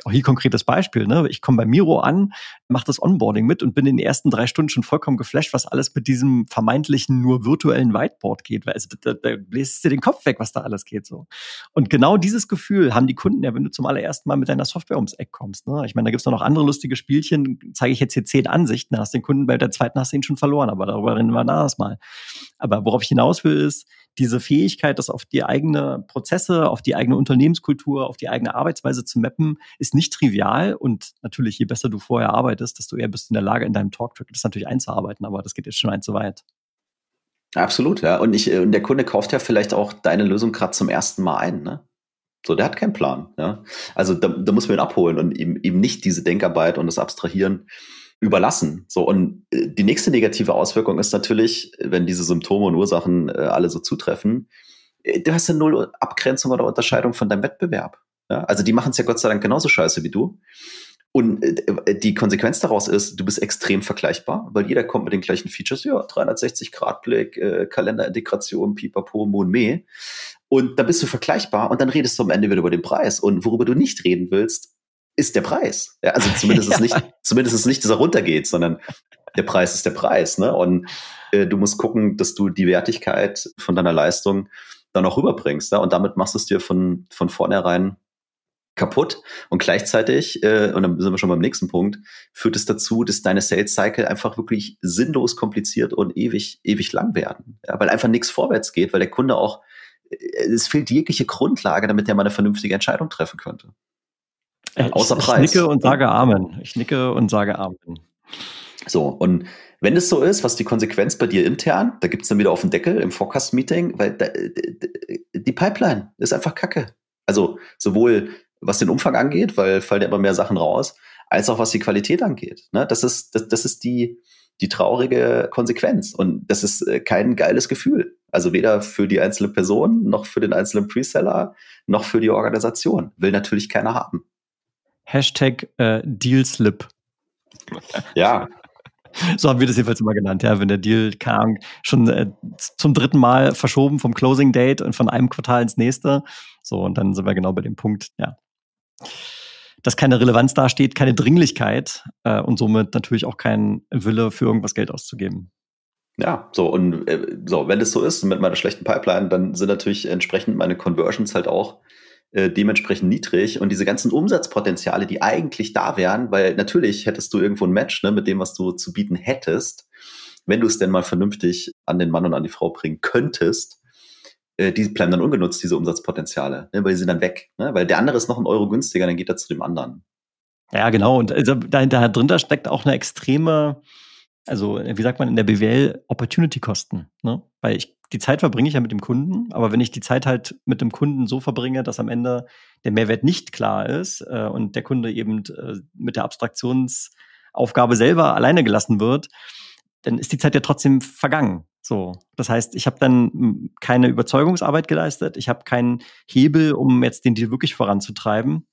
Auch hier konkretes Beispiel, ne? Ich komme bei Miro an, mache das Onboarding mit und bin in den ersten drei Stunden schon vollkommen geflasht, was alles mit diesem vermeintlichen nur virtuellen Whiteboard geht. Weil also, da, da bläst dir den Kopf weg, was da alles geht so. Und genau dieses Gefühl haben die Kunden ja, wenn du zum allerersten Mal mit deiner Software ums Eck kommst. Ne? Ich meine, da gibt's noch andere lustige Spielchen, zeige ich jetzt hier zehn Ansichten, hast den Kunden bei der zweiten hast du ihn schon verloren, aber darüber reden wir das mal. Aber worauf ich hinaus will, ist, diese Fähigkeit, das auf die eigene Prozesse, auf die eigene Unternehmenskultur, auf die eigene Arbeitsweise zu mappen, ist nicht trivial. Und natürlich, je besser du vorher arbeitest, desto eher bist du in der Lage, in deinem Talk-Track das natürlich einzuarbeiten. Aber das geht jetzt schon ein zu weit. Absolut, ja. Und, ich, und der Kunde kauft ja vielleicht auch deine Lösung gerade zum ersten Mal ein, ne? So, der hat keinen Plan. Ja? Also da, da muss man ihn abholen und ihm, ihm nicht diese Denkarbeit und das Abstrahieren überlassen. So, und äh, die nächste negative Auswirkung ist natürlich, wenn diese Symptome und Ursachen äh, alle so zutreffen, äh, du hast ja null Abgrenzung oder Unterscheidung von deinem Wettbewerb. Ja? Also die machen es ja Gott sei Dank genauso scheiße wie du. Und äh, die Konsequenz daraus ist, du bist extrem vergleichbar, weil jeder kommt mit den gleichen Features, ja, 360-Grad-Blick, äh, Kalenderintegration, Pipapo, Mon, Me. Und dann bist du vergleichbar und dann redest du am Ende wieder über den Preis. Und worüber du nicht reden willst, ist der Preis. Ja, also zumindest *laughs* ist nicht, zumindest ist nicht, dass er runtergeht, sondern der Preis ist der Preis. Ne? Und äh, du musst gucken, dass du die Wertigkeit von deiner Leistung dann auch rüberbringst. Ja? Und damit machst du es dir von, von vornherein kaputt. Und gleichzeitig, äh, und dann sind wir schon beim nächsten Punkt, führt es dazu, dass deine Sales Cycle einfach wirklich sinnlos kompliziert und ewig, ewig lang werden. Ja? Weil einfach nichts vorwärts geht, weil der Kunde auch, äh, es fehlt jegliche Grundlage, damit er mal eine vernünftige Entscheidung treffen könnte. Äh, Außer ich, Preis. Ich nicke und sage Amen. Ich nicke und sage Amen. So, und wenn es so ist, was die Konsequenz bei dir intern, da gibt es dann wieder auf den Deckel im Forecast-Meeting, weil da, die Pipeline ist einfach kacke. Also sowohl was den Umfang angeht, weil fallen ja immer mehr Sachen raus, als auch was die Qualität angeht. Ne? Das ist, das, das ist die, die traurige Konsequenz. Und das ist äh, kein geiles Gefühl. Also weder für die einzelne Person, noch für den einzelnen Preseller, noch für die Organisation. Will natürlich keiner haben. Hashtag äh, Dealslip. Ja. *laughs* So haben wir das jedenfalls immer genannt, ja, wenn der Deal kam, schon äh, zum dritten Mal verschoben vom Closing Date und von einem Quartal ins nächste. So, und dann sind wir genau bei dem Punkt, ja, dass keine Relevanz dasteht, keine Dringlichkeit äh, und somit natürlich auch kein Wille für irgendwas Geld auszugeben. Ja, so und äh, so, wenn das so ist mit meiner schlechten Pipeline, dann sind natürlich entsprechend meine Conversions halt auch äh, dementsprechend niedrig und diese ganzen Umsatzpotenziale, die eigentlich da wären, weil natürlich hättest du irgendwo ein Match ne, mit dem, was du zu bieten hättest, wenn du es denn mal vernünftig an den Mann und an die Frau bringen könntest, die bleiben dann ungenutzt, diese Umsatzpotenziale, ne, weil die sind dann weg. Ne? Weil der andere ist noch ein Euro günstiger, dann geht er zu dem anderen. Ja, genau. Und also, da, da drunter steckt auch eine extreme, also wie sagt man in der BWL, Opportunity-Kosten. Ne? Weil ich die Zeit verbringe ich ja mit dem Kunden, aber wenn ich die Zeit halt mit dem Kunden so verbringe, dass am Ende der Mehrwert nicht klar ist äh, und der Kunde eben äh, mit der Abstraktionsaufgabe selber alleine gelassen wird, dann ist die Zeit ja trotzdem vergangen. So, das heißt, ich habe dann keine Überzeugungsarbeit geleistet, ich habe keinen Hebel, um jetzt den Deal wirklich voranzutreiben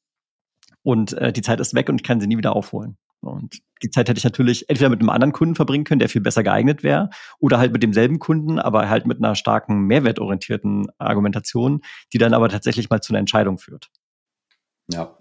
und äh, die Zeit ist weg und ich kann sie nie wieder aufholen. Und die Zeit hätte ich natürlich entweder mit einem anderen Kunden verbringen können, der viel besser geeignet wäre, oder halt mit demselben Kunden, aber halt mit einer starken mehrwertorientierten Argumentation, die dann aber tatsächlich mal zu einer Entscheidung führt. Ja.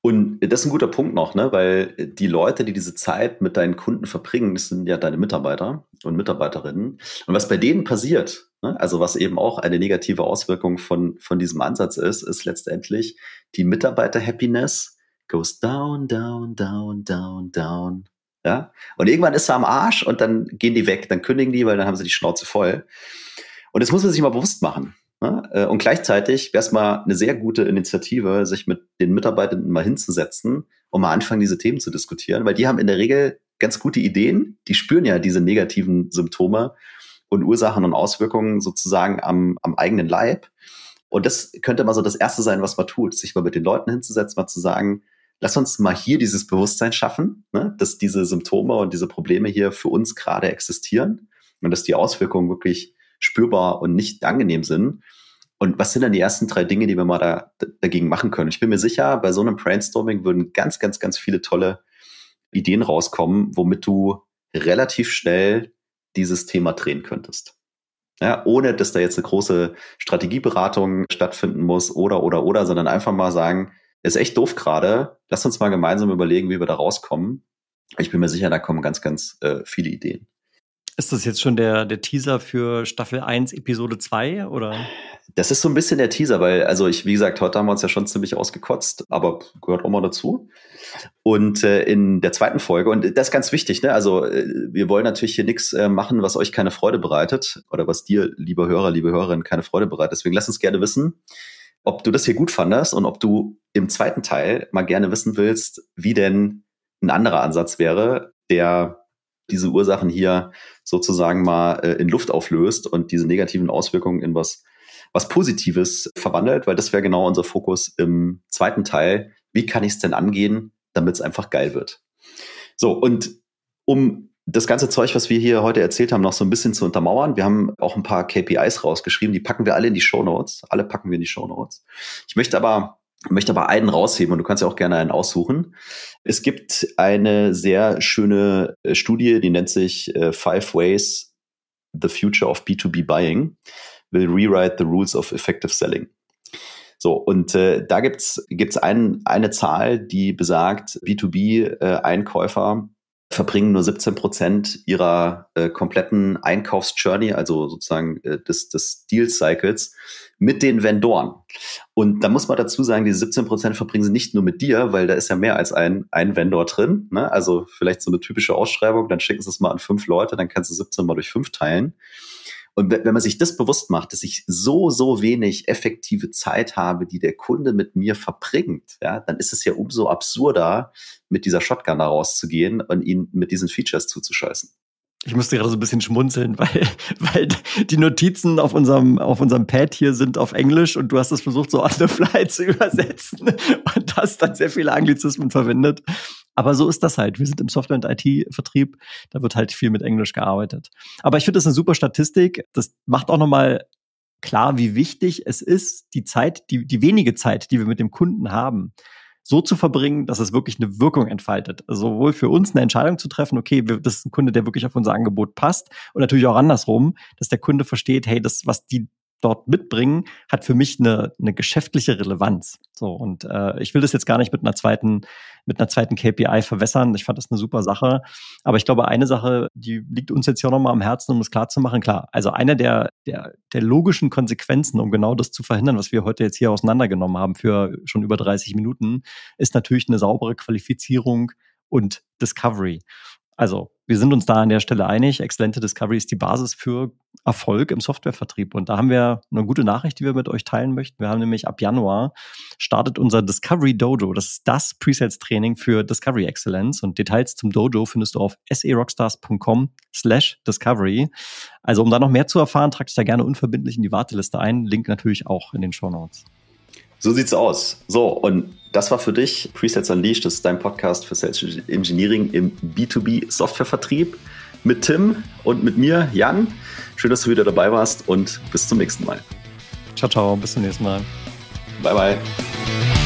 Und das ist ein guter Punkt noch, ne? weil die Leute, die diese Zeit mit deinen Kunden verbringen, das sind ja deine Mitarbeiter und Mitarbeiterinnen. Und was bei denen passiert, ne? also was eben auch eine negative Auswirkung von, von diesem Ansatz ist, ist letztendlich die Mitarbeiter-Happiness goes down, down, down, down, down. Ja? Und irgendwann ist er am Arsch und dann gehen die weg, dann kündigen die, weil dann haben sie die Schnauze voll. Und das muss man sich mal bewusst machen. Ne? Äh, und gleichzeitig wäre es mal eine sehr gute Initiative, sich mit den Mitarbeitenden mal hinzusetzen und mal anfangen, diese Themen zu diskutieren, weil die haben in der Regel ganz gute Ideen, die spüren ja diese negativen Symptome und Ursachen und Auswirkungen sozusagen am, am eigenen Leib. Und das könnte mal so das Erste sein, was man tut, sich mal mit den Leuten hinzusetzen, mal zu sagen, lass uns mal hier dieses Bewusstsein schaffen, ne, dass diese Symptome und diese Probleme hier für uns gerade existieren und dass die Auswirkungen wirklich spürbar und nicht angenehm sind. Und was sind dann die ersten drei Dinge, die wir mal da, dagegen machen können? Ich bin mir sicher, bei so einem Brainstorming würden ganz, ganz, ganz viele tolle Ideen rauskommen, womit du relativ schnell dieses Thema drehen könntest. Ja, ohne dass da jetzt eine große Strategieberatung stattfinden muss oder, oder, oder, sondern einfach mal sagen, ist echt doof gerade. Lass uns mal gemeinsam überlegen, wie wir da rauskommen. Ich bin mir sicher, da kommen ganz, ganz äh, viele Ideen. Ist das jetzt schon der, der Teaser für Staffel 1, Episode 2 oder? Das ist so ein bisschen der Teaser, weil, also ich, wie gesagt, heute haben wir uns ja schon ziemlich ausgekotzt, aber gehört auch mal dazu. Und äh, in der zweiten Folge, und das ist ganz wichtig, ne? Also äh, wir wollen natürlich hier nichts äh, machen, was euch keine Freude bereitet oder was dir, lieber Hörer, liebe Hörerin, keine Freude bereitet. Deswegen lass uns gerne wissen, ob du das hier gut fandest und ob du im zweiten Teil mal gerne wissen willst, wie denn ein anderer Ansatz wäre, der diese Ursachen hier sozusagen mal äh, in Luft auflöst und diese negativen Auswirkungen in was, was Positives verwandelt, weil das wäre genau unser Fokus im zweiten Teil. Wie kann ich es denn angehen, damit es einfach geil wird? So, und um das ganze Zeug, was wir hier heute erzählt haben, noch so ein bisschen zu untermauern. Wir haben auch ein paar KPIs rausgeschrieben, die packen wir alle in die Show Notes. Alle packen wir in die Show Notes. Ich möchte aber möchte aber einen rausheben und du kannst ja auch gerne einen aussuchen. Es gibt eine sehr schöne äh, Studie, die nennt sich äh, Five Ways the Future of B2B Buying will rewrite the rules of effective selling. So, und äh, da gibt's gibt's ein, eine Zahl, die besagt, B2B-Einkäufer äh, verbringen nur 17 Prozent ihrer äh, kompletten Einkaufsjourney, also sozusagen äh, des, des Deal-Cycles, mit den Vendoren. Und da muss man dazu sagen, diese 17 Prozent verbringen sie nicht nur mit dir, weil da ist ja mehr als ein, ein Vendor drin. Ne? Also vielleicht so eine typische Ausschreibung, dann schicken sie es mal an fünf Leute, dann kannst du 17 mal durch fünf teilen. Und wenn man sich das bewusst macht, dass ich so, so wenig effektive Zeit habe, die der Kunde mit mir verbringt, ja, dann ist es ja umso absurder, mit dieser Shotgun da rauszugehen und ihn mit diesen Features zuzuscheißen. Ich musste gerade so ein bisschen schmunzeln, *laughs* weil, weil die Notizen auf unserem, auf unserem Pad hier sind auf Englisch und du hast es versucht, so on the fly *laughs* zu übersetzen und hast dann sehr viele Anglizismen verwendet. Aber so ist das halt. Wir sind im Software- und IT-Vertrieb, da wird halt viel mit Englisch gearbeitet. Aber ich finde das eine super Statistik. Das macht auch nochmal klar, wie wichtig es ist, die Zeit, die, die wenige Zeit, die wir mit dem Kunden haben, so zu verbringen, dass es wirklich eine Wirkung entfaltet. Also sowohl für uns eine Entscheidung zu treffen, okay, das ist ein Kunde, der wirklich auf unser Angebot passt und natürlich auch andersrum, dass der Kunde versteht, hey, das, was die dort mitbringen, hat für mich eine, eine geschäftliche Relevanz. So und äh, ich will das jetzt gar nicht mit einer zweiten mit einer zweiten KPI verwässern. Ich fand das eine super Sache. Aber ich glaube, eine Sache, die liegt uns jetzt hier nochmal am Herzen, um es klar zu machen. Klar, also eine der, der, der logischen Konsequenzen, um genau das zu verhindern, was wir heute jetzt hier auseinandergenommen haben für schon über 30 Minuten, ist natürlich eine saubere Qualifizierung und Discovery. Also wir sind uns da an der Stelle einig. Exzellente Discovery ist die Basis für Erfolg im Softwarevertrieb. Und da haben wir eine gute Nachricht, die wir mit euch teilen möchten. Wir haben nämlich ab Januar startet unser Discovery Dojo. Das ist das Presales-Training für Discovery Excellence. Und Details zum Dojo findest du auf serockstars.com slash discovery. Also um da noch mehr zu erfahren, trag dich da gerne unverbindlich in die Warteliste ein. Link natürlich auch in den Show Notes. So sieht's aus. So, und das war für dich Presets Unleashed. Das ist dein Podcast für Sales Engineering im B2B Softwarevertrieb mit Tim und mit mir, Jan. Schön, dass du wieder dabei warst und bis zum nächsten Mal. Ciao, ciao. Bis zum nächsten Mal. Bye, bye.